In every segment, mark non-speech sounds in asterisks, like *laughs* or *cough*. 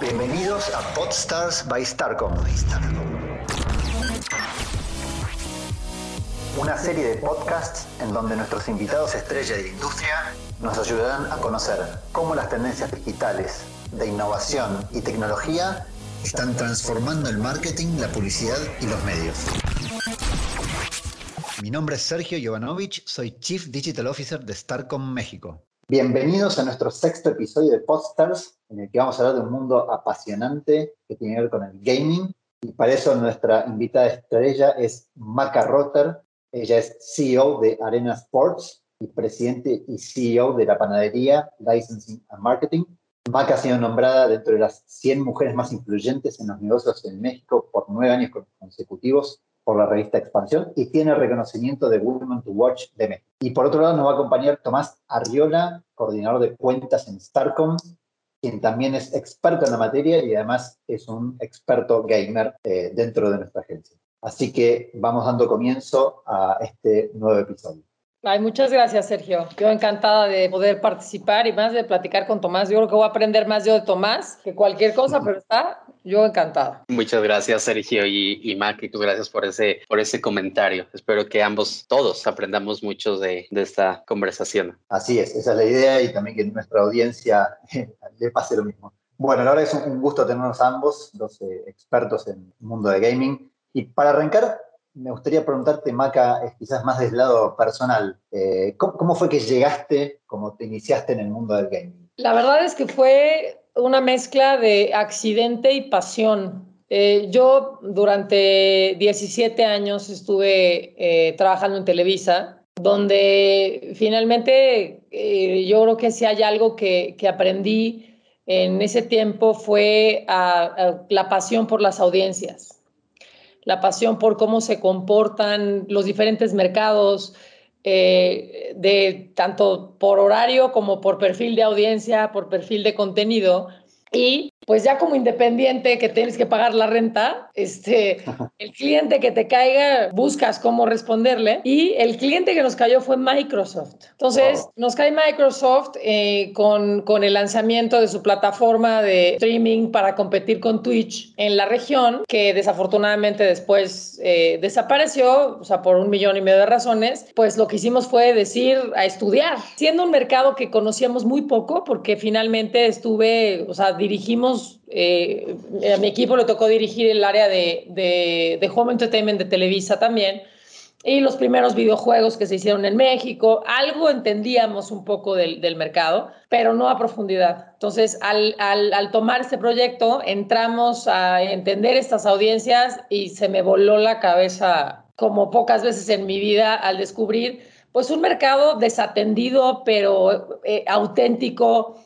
Bienvenidos a Podstars by Starcom. Una serie de podcasts en donde nuestros invitados estrella de la industria nos ayudarán a conocer cómo las tendencias digitales de innovación y tecnología están transformando el marketing, la publicidad y los medios. Mi nombre es Sergio Jovanovich, soy Chief Digital Officer de Starcom México. Bienvenidos a nuestro sexto episodio de Podstars, en el que vamos a hablar de un mundo apasionante que tiene que ver con el gaming. Y para eso nuestra invitada estrella es Maca Rotter. Ella es CEO de Arena Sports y presidente y CEO de la panadería Licensing and Marketing. Maca ha sido nombrada dentro de las 100 mujeres más influyentes en los negocios en México por nueve años consecutivos por la revista Expansión y tiene reconocimiento de Women to Watch de México. Y por otro lado nos va a acompañar Tomás Arriola, coordinador de cuentas en Starcom, quien también es experto en la materia y además es un experto gamer eh, dentro de nuestra agencia. Así que vamos dando comienzo a este nuevo episodio. Ay, muchas gracias, Sergio. Yo encantada de poder participar y más de platicar con Tomás. Yo creo que voy a aprender más yo de Tomás que cualquier cosa, pero está yo encantada. Muchas gracias, Sergio y, y Mac, y gracias por ese, por ese comentario. Espero que ambos, todos, aprendamos mucho de, de esta conversación. Así es, esa es la idea y también que nuestra audiencia *laughs* le pase lo mismo. Bueno, la verdad es un gusto tenernos ambos, los eh, expertos en el mundo de gaming. Y para arrancar, me gustaría preguntarte, Maca, quizás más del lado personal, eh, ¿cómo, fue que llegaste, cómo te iniciaste en el mundo del gaming? La verdad es que fue una mezcla de accidente y pasión. Eh, yo durante 17 años estuve eh, trabajando en Televisa, donde finalmente yo creo que si hay algo que, aprendí en ese tiempo fue la pasión por las audiencias la pasión por cómo se comportan los diferentes mercados, eh, de tanto por horario como por perfil de audiencia, por perfil de contenido. Y pues ya como independiente que tienes que pagar la renta, este, el cliente que te caiga, buscas cómo responderle. Y el cliente que nos cayó fue Microsoft. Entonces, nos cae Microsoft eh, con, con el lanzamiento de su plataforma de streaming para competir con Twitch en la región, que desafortunadamente después eh, desapareció, o sea, por un millón y medio de razones. Pues lo que hicimos fue decir a estudiar, siendo un mercado que conocíamos muy poco, porque finalmente estuve, o sea, dirigimos eh, a mi equipo le tocó dirigir el área de, de, Home Entertainment de Televisa también, y los primeros videojuegos que se hicieron en México. Algo entendíamos un poco del, del mercado, pero no a profundidad. Entonces, al, al, al, tomar este proyecto, entramos a entender estas audiencias y se me voló la cabeza como pocas veces en mi vida al descubrir pues un mercado desatendido pero eh, auténtico,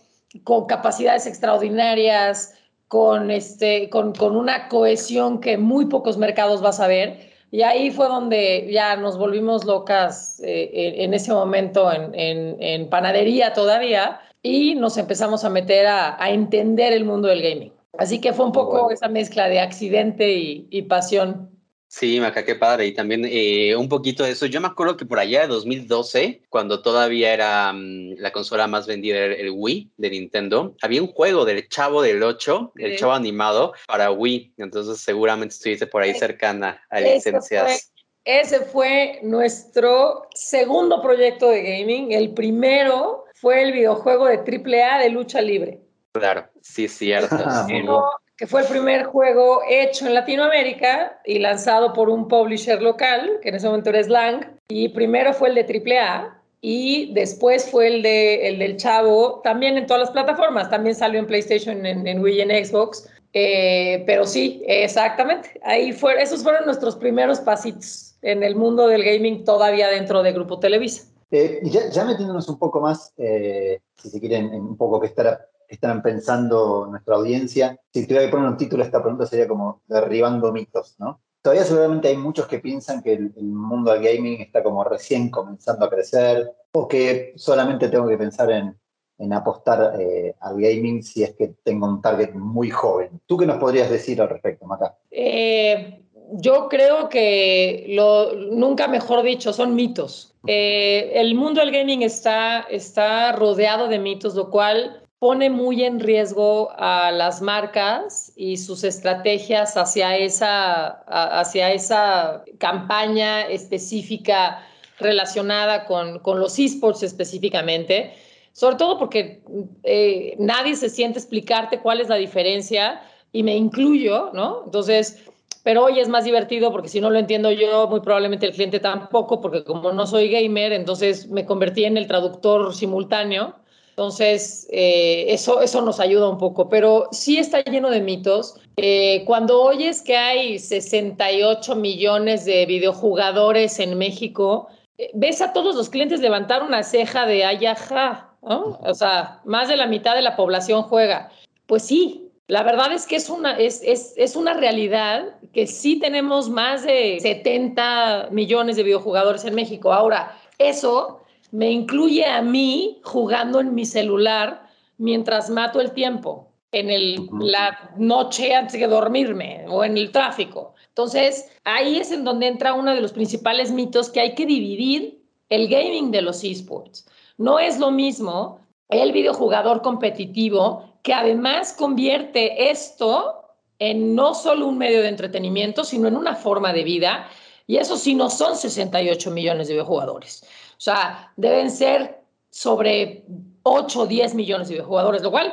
con capacidades extraordinarias, con, este, con, con, una cohesión que muy pocos mercados vas a ver. Y ahí fue donde ya nos volvimos locas eh, en, ese momento en, en, panadería todavía y nos empezamos a meter a, a, entender el mundo del gaming. Así que fue un poco esa mezcla de accidente y, y pasión. Sí, Maca, qué padre. Y también eh, un poquito de eso. Yo me acuerdo que por allá de 2012, cuando todavía era mm, la consola más vendida, el, Wii de Nintendo, había un juego del Chavo del 8, el Chavo animado, para Wii. Entonces seguramente estuviste por ahí cercana a licencias. ese fue nuestro segundo proyecto de gaming. El primero fue el videojuego de AAA de lucha libre. Claro, sí, cierto. *laughs* que fue el primer juego hecho en Latinoamérica y lanzado por un publisher local, que en ese momento era Slang, y primero fue el de AAA y después fue el, de, el del Chavo, también en todas las plataformas, también salió en PlayStation, en, Wii y en Xbox, eh, pero sí, exactamente, ahí fue, esos fueron nuestros primeros pasitos en el mundo del gaming todavía dentro de Grupo Televisa. Eh, ya, ya, metiéndonos un poco más, eh, si se quieren, en un poco que estar están pensando nuestra audiencia. Si tuviera que poner un título a esta pregunta sería como derribando mitos, ¿no? Todavía seguramente hay muchos que piensan que el, mundo del gaming está como recién comenzando a crecer o que solamente tengo que pensar en, en apostar eh, al gaming si es que tengo un target muy joven. ¿Tú qué nos podrías decir al respecto, Maca? Eh, yo creo que lo, nunca mejor dicho, son mitos. Eh, el mundo del gaming está, está rodeado de mitos, lo cual pone muy en riesgo a las marcas y sus estrategias hacia esa, hacia esa campaña específica relacionada con, con los esports específicamente, sobre todo porque eh, nadie se siente explicarte cuál es la diferencia y me incluyo, ¿no? Entonces, pero hoy es más divertido porque si no lo entiendo yo, muy probablemente el cliente tampoco, porque como no soy gamer, entonces me convertí en el traductor simultáneo. Entonces, eh, eso, eso nos ayuda un poco, pero sí está lleno de mitos. Eh, cuando oyes que hay 68 millones de videojugadores en México, eh, ves a todos los clientes levantar una ceja de ayaja, ¿no? O sea, más de la mitad de la población juega. Pues sí, la verdad es que es una, es, es, es, una realidad que sí tenemos más de 70 millones de videojugadores en México. Ahora, eso me incluye a mí jugando en mi celular mientras mato el tiempo en el, la noche antes de dormirme o en el tráfico. Entonces, ahí es en donde entra uno de los principales mitos que hay que dividir el gaming de los esports. No es lo mismo el videojugador competitivo que además convierte esto en no solo un medio de entretenimiento, sino en una forma de vida. Y eso sí no son 68 millones de videojugadores. O sea, deben ser sobre 8 o 10 millones de videojugadores, lo cual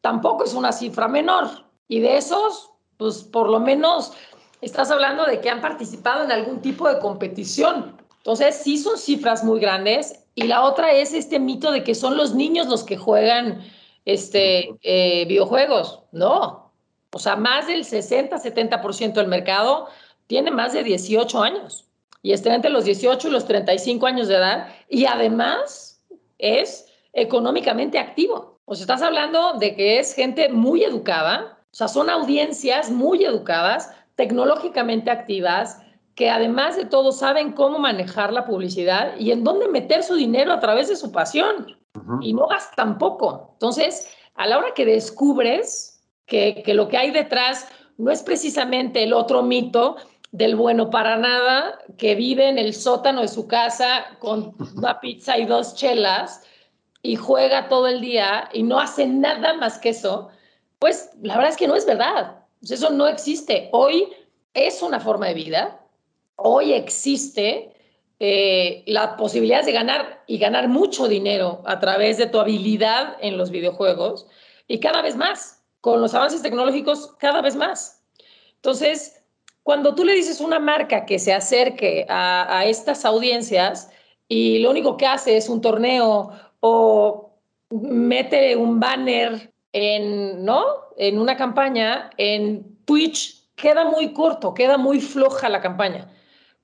tampoco es una cifra menor. Y de esos, pues por lo menos estás hablando de que han participado en algún tipo de competición. Entonces, sí son cifras muy grandes. Y la otra es este mito de que son los niños los que juegan este, eh, videojuegos. No. O sea, más del 60-70% del mercado tiene más de 18 años. Y está entre los 18 y los 35 años de edad. Y además es económicamente activo. O sea, estás hablando de que es gente muy educada. O sea, son audiencias muy educadas, tecnológicamente activas, que además de todo saben cómo manejar la publicidad y en dónde meter su dinero a través de su pasión y no gastan poco. Entonces, a la hora que descubres que, que lo que hay detrás no es precisamente el otro mito del bueno para nada que vive en el sótano de su casa con una pizza y dos chelas y juega todo el día y no hace nada más que eso, pues la verdad es que no es verdad. Eso no existe. Hoy es una forma de vida. Hoy existe eh, la posibilidad de ganar y ganar mucho dinero a través de tu habilidad en los videojuegos y cada vez más, con los avances tecnológicos, cada vez más. Entonces, cuando tú le dices una marca que se acerque a, a estas audiencias y lo único que hace es un torneo o mete un banner en, ¿no? en una campaña, en Twitch, queda muy corto, queda muy floja la campaña.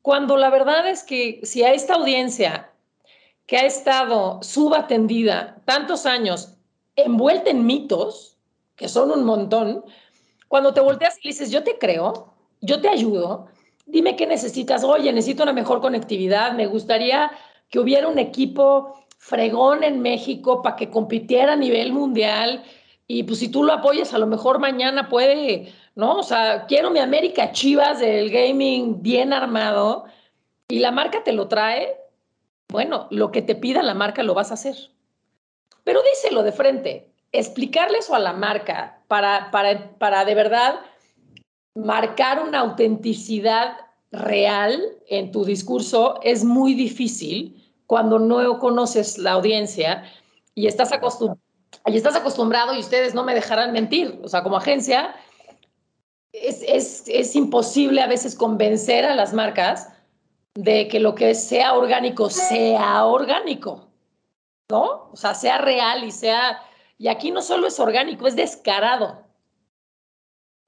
Cuando la verdad es que si a esta audiencia que ha estado subatendida tantos años, envuelta en mitos, que son un montón, cuando te volteas y dices, yo te creo, yo te ayudo, dime qué necesitas, oye, necesito una mejor conectividad, me gustaría que hubiera un equipo fregón en México para que compitiera a nivel mundial. Y pues si tú lo apoyas, a lo mejor mañana puede ¿no? O sea, quiero mi América Chivas del gaming bien armado. Y la marca te lo trae, bueno, lo que te pida la marca lo vas a hacer. Pero díselo de frente, explicarle eso a la marca para, para, para de verdad marcar una autenticidad real en tu discurso es muy difícil cuando no conoces la audiencia y estás, y estás acostumbrado, y ustedes no me dejarán mentir, o sea, como agencia, es, imposible a veces convencer a las marcas de que lo que sea orgánico sea orgánico, ¿no? O sea, sea real y sea... Y aquí no solo es orgánico, es descarado.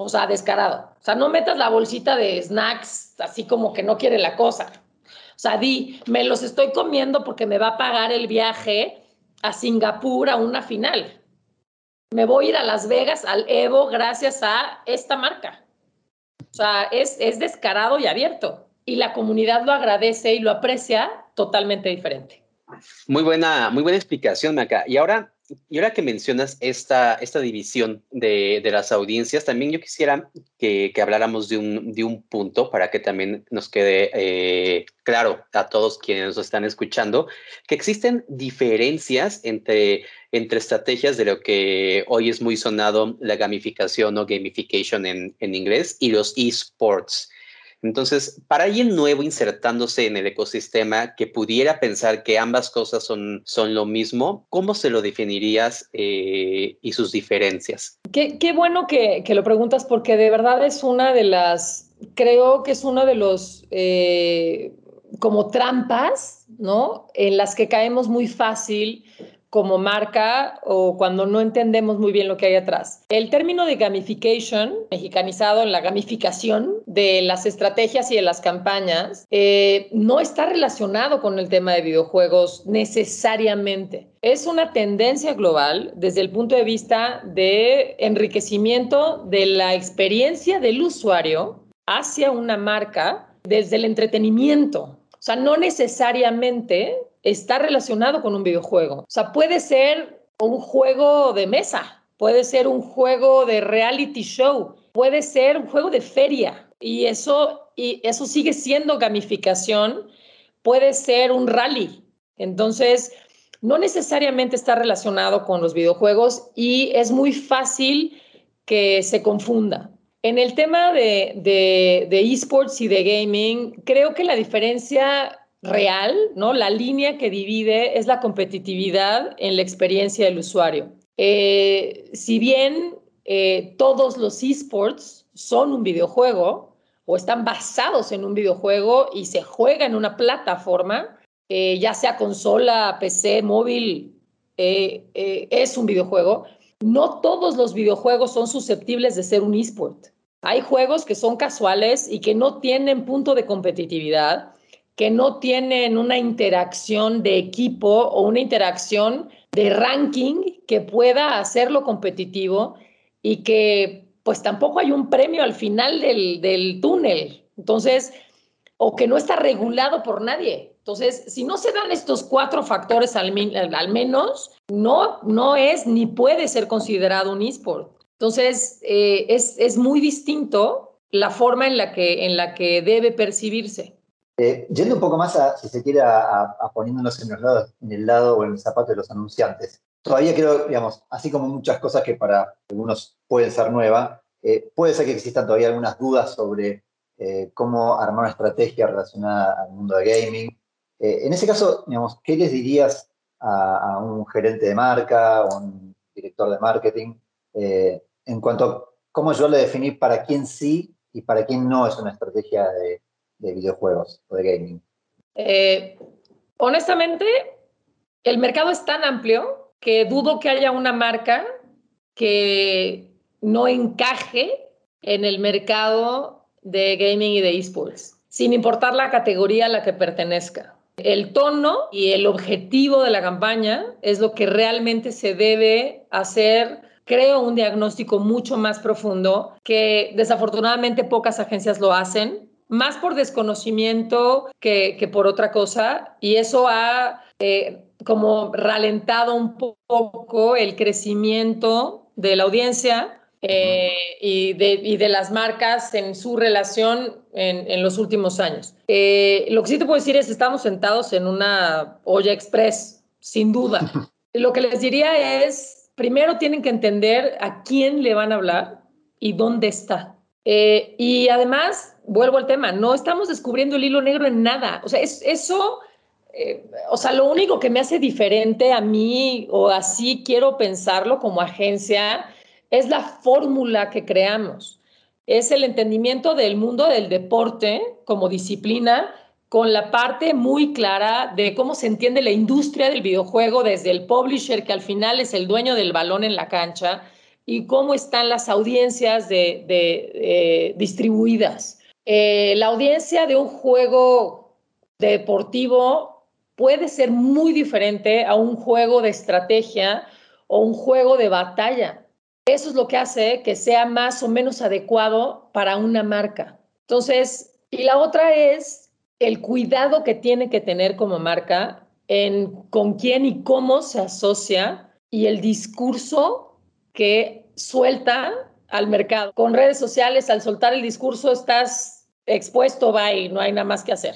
O sea, descarado. O sea, no metas la bolsita de snacks así como que no quiere la cosa. O sea, di, me los estoy comiendo porque me va a pagar el viaje a Singapur a una final me voy a ir a Las Vegas, al Evo, gracias a esta marca. O sea, es, es descarado y abierto. Y la comunidad lo agradece y lo aprecia totalmente diferente. Muy buena, muy buena explicación, Maca. Y ahora, y ahora que mencionas esta, esta división de, de las audiencias, también yo quisiera que, que habláramos de un, de un, punto para que también nos quede eh, claro a todos quienes nos están escuchando, que existen diferencias entre, entre estrategias de lo que hoy es muy sonado la gamificación o gamification en, en inglés y los esports. Entonces, para alguien nuevo insertándose en el ecosistema que pudiera pensar que ambas cosas son, son lo mismo, ¿cómo se lo definirías eh, y sus diferencias? Qué, bueno que, que, lo preguntas porque de verdad es una de las, creo que es uno de los eh, como trampas, ¿no? En las que caemos muy fácil como marca o cuando no entendemos muy bien lo que hay atrás. El término de gamification, mexicanizado en la gamificación de las estrategias y de las campañas, eh, no está relacionado con el tema de videojuegos necesariamente. Es una tendencia global desde el punto de vista de enriquecimiento de la experiencia del usuario hacia una marca desde el entretenimiento. O sea, no necesariamente está relacionado con un videojuego. O sea, puede ser un juego de mesa, puede ser un juego de reality show, puede ser un juego de feria y eso, y eso sigue siendo gamificación, puede ser un rally. Entonces, no necesariamente está relacionado con los videojuegos y es muy fácil que se confunda. En el tema de, de, de esports y de gaming, creo que la diferencia real, ¿no? La línea que divide es la competitividad en la experiencia del usuario. Eh, si bien eh, todos los esports son un videojuego o están basados en un videojuego y se juega en una plataforma, eh, ya sea consola, PC, móvil, es un videojuego, no todos los videojuegos son susceptibles de ser un esport. Hay juegos que son casuales y que no tienen punto de competitividad que no tienen una interacción de equipo o una interacción de ranking que pueda hacerlo competitivo y que pues tampoco hay un premio al final del, túnel. Entonces, o que no está regulado por nadie. Entonces, si no se dan estos cuatro factores al, menos, no, no es ni puede ser considerado un eSport. Entonces, eh, es, es, muy distinto la forma en la que, en la que debe percibirse. Eh, yendo un poco más, a, si se quiere, a, poniéndonos en, en el lado o en el zapato de los anunciantes. Todavía creo, digamos, así como muchas cosas que para algunos pueden ser nuevas, eh, puede ser que existan todavía algunas dudas sobre eh, cómo armar una estrategia relacionada al mundo de gaming. en ese caso, digamos, ¿qué les dirías a, a, un gerente de marca o un director de marketing en cuanto a cómo yo le definí para quién sí y para quién no es una estrategia de, de videojuegos o de gaming? Eh, honestamente, el mercado es tan amplio que dudo que haya una marca que no encaje en el mercado de gaming y de esports, sin importar la categoría a la que pertenezca. El tono y el objetivo de la campaña es lo que realmente se debe hacer creo un diagnóstico mucho más profundo que desafortunadamente pocas agencias lo hacen más por desconocimiento que, por otra cosa, y eso ha eh, como ralentado un poco el crecimiento de la audiencia eh, y, de, las marcas en su relación en, los últimos años. Eh, lo que sí te puedo decir es estamos sentados en una olla express, sin duda. *laughs* Lo que les diría es, primero tienen que entender a quién le van a hablar y dónde está. Y además, vuelvo al tema, no estamos descubriendo el hilo negro en nada. O sea, es, eso, eh, o sea, lo único que me hace diferente a mí, o así quiero pensarlo como agencia, es la fórmula que creamos. Es el entendimiento del mundo del deporte como disciplina con la parte muy clara de cómo se entiende la industria del videojuego desde el publisher, que al final es el dueño del balón en la cancha, y cómo están las audiencias de, de, distribuidas. Eh, la audiencia de un juego deportivo puede ser muy diferente a un juego de estrategia o un juego de batalla. Eso es lo que hace que sea más o menos adecuado para una marca. Entonces, y la otra es el cuidado que tiene que tener como marca en con quién y cómo se asocia y el discurso que suelta al mercado. Con redes sociales, al soltar el discurso, estás expuesto, va y no hay nada más que hacer.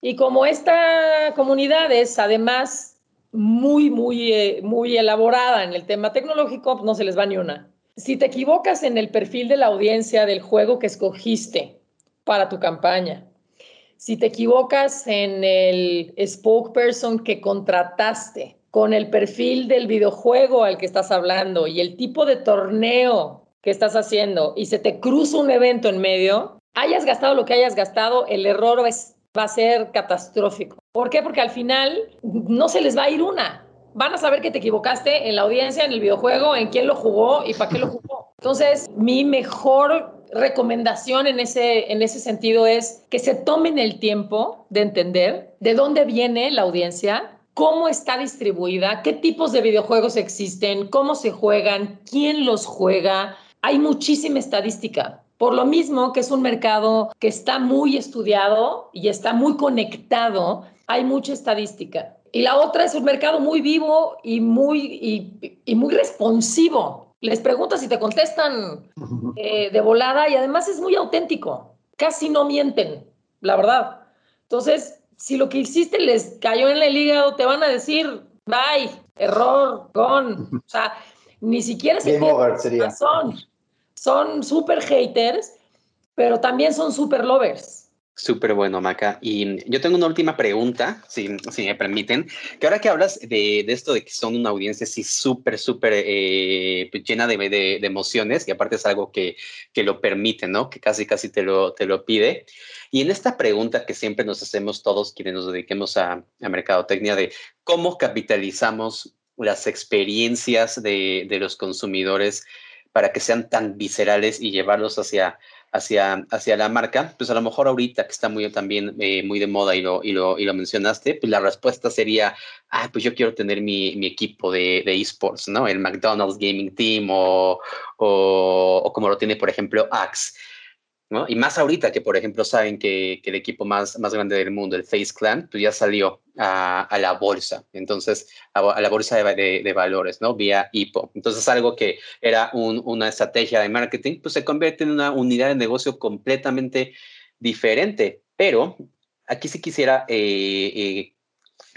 Y como esta comunidad es además muy, muy, eh, muy elaborada en el tema tecnológico, no se les va ni una. Si te equivocas en el perfil de la audiencia del juego que escogiste para tu campaña, si te equivocas en el spokesperson que contrataste, con el perfil del videojuego al que estás hablando y el tipo de torneo que estás haciendo y se te cruza un evento en medio, hayas gastado lo que hayas gastado, el error va a ser catastrófico. ¿Por qué? Porque al final no se les va a ir una. Van a saber que te equivocaste en la audiencia, en el videojuego, en quién lo jugó y para qué lo jugó. Entonces, mi mejor recomendación en ese, en ese sentido es que se tomen el tiempo de entender de dónde viene la audiencia, cómo está distribuida, qué tipos de videojuegos existen, cómo se juegan, quién los juega. Hay muchísima estadística. Por lo mismo que es un mercado que está muy estudiado y está muy conectado, hay mucha estadística. Y la otra es un mercado muy vivo y muy, y, muy responsivo. Les preguntas y te contestan *laughs* eh, de volada y además es muy auténtico. Casi no mienten, la verdad. Entonces, si lo que hiciste les cayó en el hígado, te van a decir, bye, error, con. O sea, ni siquiera se sería. Son, son super haters, pero también son super lovers. Súper bueno, Maca. Y yo tengo una última pregunta, si, si me permiten, que ahora que hablas de, de, esto de que son una audiencia así súper, súper eh, pues, llena de, de, de, emociones, y aparte es algo que, que lo permite, ¿no? Que casi, casi te lo, te lo pide. Y en esta pregunta que siempre nos hacemos todos quienes nos dediquemos a, a mercadotecnia de cómo capitalizamos las experiencias de, de los consumidores para que sean tan viscerales y llevarlos hacia hacia, hacia la marca, pues a lo mejor ahorita que está muy también eh, muy de moda y lo, y, lo, y lo mencionaste, pues la respuesta sería, ah, pues yo quiero tener mi, mi equipo de, de, esports, ¿no? El McDonald's Gaming Team o, o, o como lo tiene, por ejemplo, Axe. Y más ahorita que, por ejemplo, saben que, el equipo más, más grande del mundo, el Face Clan, pues ya salió a, la bolsa, entonces a, la bolsa de, valores, ¿no? Vía IPO. Entonces algo que era una estrategia de marketing, pues se convierte en una unidad de negocio completamente diferente. Pero aquí sí quisiera eh, eh,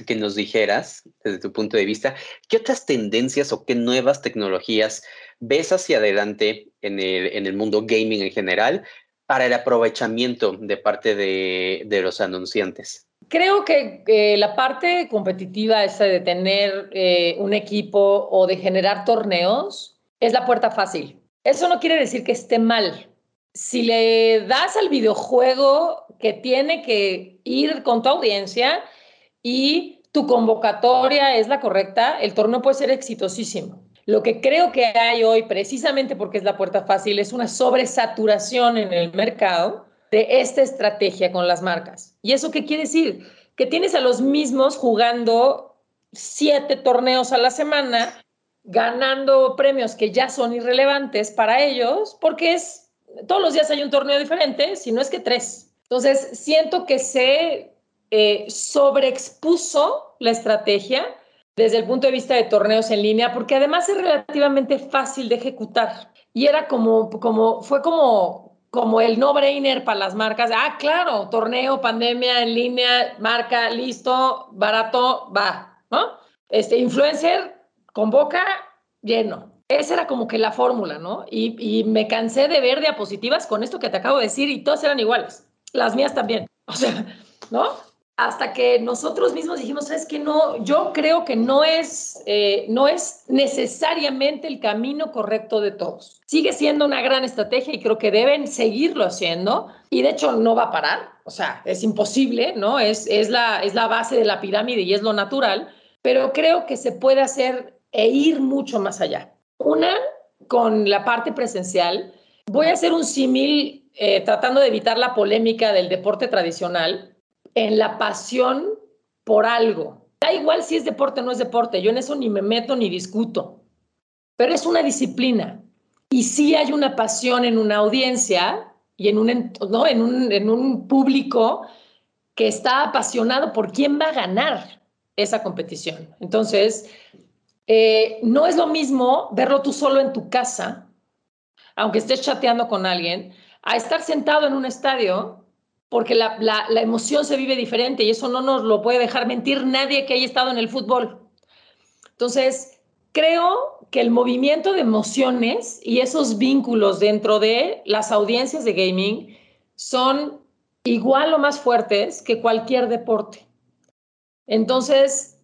que nos dijeras, desde tu punto de vista, qué otras tendencias o qué nuevas tecnologías ves hacia adelante en el, en el mundo gaming en general para el aprovechamiento de parte de, los anunciantes? Creo que la parte competitiva esa de tener eh, un equipo o de generar torneos es la puerta fácil. Eso no quiere decir que esté mal. Si le das al videojuego que tiene que ir con tu audiencia y tu convocatoria es la correcta, el torneo puede ser exitosísimo. Lo que creo que hay hoy, precisamente porque es la puerta fácil, es una sobresaturación en el mercado de esta estrategia con las marcas. ¿Y eso qué quiere decir? Que tienes a los mismos jugando siete torneos a la semana, ganando premios que ya son irrelevantes para ellos, porque es todos los días hay un torneo diferente, si no es que tres. Entonces, siento que se eh, sobreexpuso la estrategia desde el punto de vista de torneos en línea, porque además es relativamente fácil de ejecutar. Y era como, como fue como, como el no-brainer para las marcas. Ah, claro, torneo, pandemia en línea, marca, listo, barato, va, ¿no? Este influencer, convoca, lleno. Esa era como que la fórmula, ¿no? Y, y me cansé de ver diapositivas con esto que te acabo de decir y todas eran iguales. Las mías también. *laughs* O sea, ¿no? Hasta que nosotros mismos dijimos, es que no, yo creo que no es, eh, no es necesariamente el camino correcto de todos. Sigue siendo una gran estrategia y creo que deben seguirlo haciendo y de hecho no va a parar, o sea, es imposible, ¿no? Es, es, la, es la base de la pirámide y es lo natural, pero creo que se puede hacer e ir mucho más allá. Una, con la parte presencial, voy a hacer un símil eh, tratando de evitar la polémica del deporte tradicional en la pasión por algo. Da igual si es deporte o no es deporte, yo en eso ni me meto ni discuto, pero es una disciplina. Y sí hay una pasión en una audiencia y en un, ¿no? en un, en un público que está apasionado por quién va a ganar esa competición. Entonces, Eh, no es lo mismo verlo tú solo en tu casa, aunque estés chateando con alguien, a estar sentado en un estadio, porque la, emoción se vive diferente y eso no nos lo puede dejar mentir nadie que haya estado en el fútbol. Entonces, creo que el movimiento de emociones y esos vínculos dentro de las audiencias de gaming son igual o más fuertes que cualquier deporte. Entonces,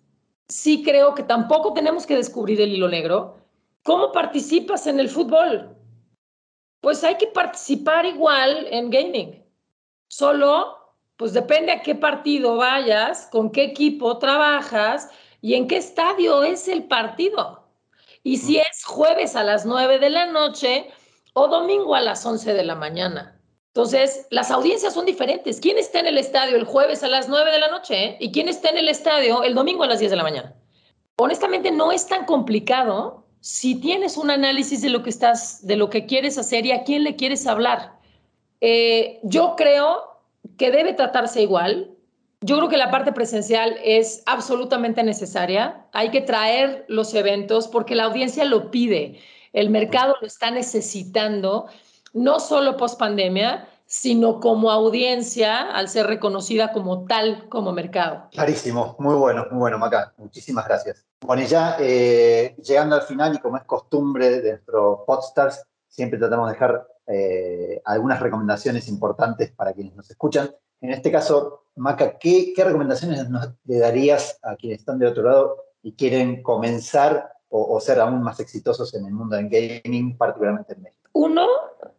sí creo que tampoco tenemos que descubrir el hilo negro. ¿Cómo participas en el fútbol? Pues hay que participar igual en gaming. Solo, pues depende a qué partido vayas, con qué equipo trabajas y en qué estadio es el partido. Y si es jueves a las 9 de la noche o domingo a las 11 de la mañana. Entonces, las audiencias son diferentes. ¿Quién está en el estadio el jueves a las 9 de la noche y quién está en el estadio el domingo a las 10 de la mañana? Honestamente, no es tan complicado si tienes un análisis de lo que estás, de lo que quieres hacer y a quién le quieres hablar. Eh, yo creo que debe tratarse igual. Yo creo que la parte presencial es absolutamente necesaria. Hay que traer los eventos porque la audiencia lo pide. El mercado lo está necesitando no solo post pandemia, sino como audiencia al ser reconocida como tal como mercado. Clarísimo, muy bueno, muy bueno, Maca. Muchísimas gracias. Bueno, y ya eh, llegando al final, y como es costumbre de nuestro Podstars, siempre tratamos de dejar eh, algunas recomendaciones importantes para quienes nos escuchan. En este caso, Maca, ¿qué, recomendaciones le darías a quienes están del otro lado y quieren comenzar o, o ser aún más exitosos en el mundo del gaming, particularmente en México? Uno,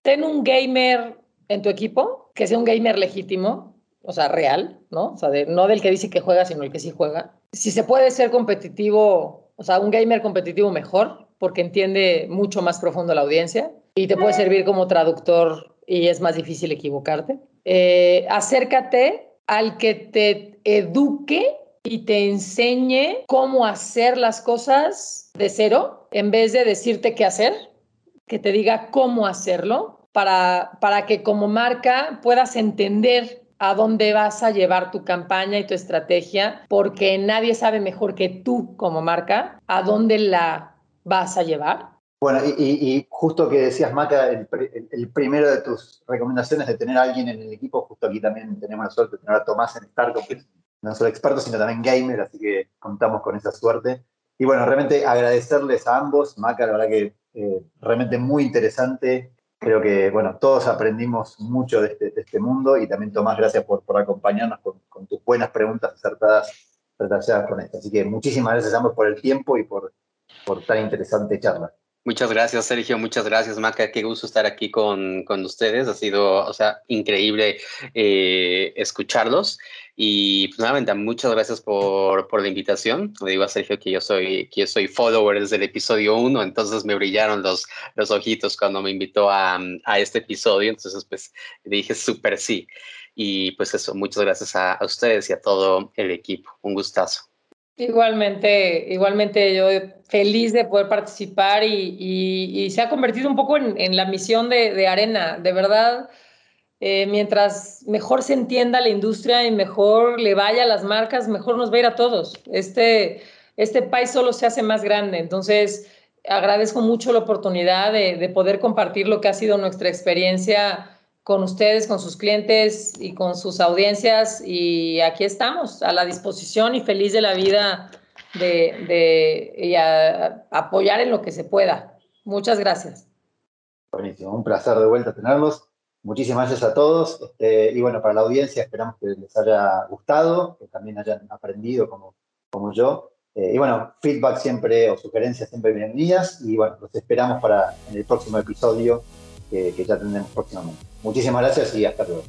ten un gamer en tu equipo, que sea un gamer legítimo, o sea, real, ¿no? O sea, no del que dice que juega, sino el que sí juega. Si se puede ser competitivo, o sea, un gamer competitivo mejor, porque entiende mucho más profundo la audiencia y te puede servir como traductor y es más difícil equivocarte. Eh, acércate al que te eduque y te enseñe cómo hacer las cosas de cero en vez de decirte qué hacer que te diga cómo hacerlo para, para que como marca puedas entender a dónde vas a llevar tu campaña y tu estrategia, porque nadie sabe mejor que tú como marca a dónde la vas a llevar. Bueno, y, justo que decías, Maca, el, primero de tus recomendaciones de tener a alguien en el equipo, justo aquí también tenemos la suerte de tener a Tomás en que no solo experto, sino también gamer, así que contamos con esa suerte. Y bueno, realmente agradecerles a ambos, Maca, la verdad que eh, realmente muy interesante. Creo que, bueno, todos aprendimos mucho de este, este mundo y también Tomás, gracias por, por acompañarnos con, tus buenas preguntas acertadas relacionadas con esto. Así que muchísimas gracias a ambos por el tiempo y por, por tan interesante charla. Muchas gracias, Sergio. Muchas gracias, Maca. Qué gusto estar aquí con, con ustedes. Ha sido, o sea, increíble eh, escucharlos. Y pues nuevamente, muchas gracias por, por, la invitación. Le digo a Sergio que yo soy, que yo soy follower desde el episodio 1, entonces me brillaron los, los ojitos cuando me invitó a, a este episodio. Entonces, pues dije súper sí. Y pues eso, muchas gracias a, a ustedes y a todo el equipo. Un gustazo. Igualmente, igualmente yo feliz de poder participar y, se ha convertido un poco en, la misión de, Arena. De verdad, eh, mientras mejor se entienda la industria y mejor le vaya a las marcas, mejor nos va a ir a todos. Este, este país solo se hace más grande. Entonces, agradezco mucho la oportunidad de, de poder compartir lo que ha sido nuestra experiencia con ustedes, con sus clientes y con sus audiencias. Y aquí estamos, a la disposición y feliz de la vida de, apoyar en lo que se pueda. Muchas gracias. Buenísimo, un placer de vuelta tenerlos. Muchísimas gracias a todos. Este, y bueno, para la audiencia esperamos que les haya gustado, que también hayan aprendido como, como yo. Eh, y bueno, feedback siempre o sugerencias siempre bienvenidas. Y bueno, los esperamos para en el próximo episodio que, ya tendremos próximamente. Muchísimas gracias y hasta luego.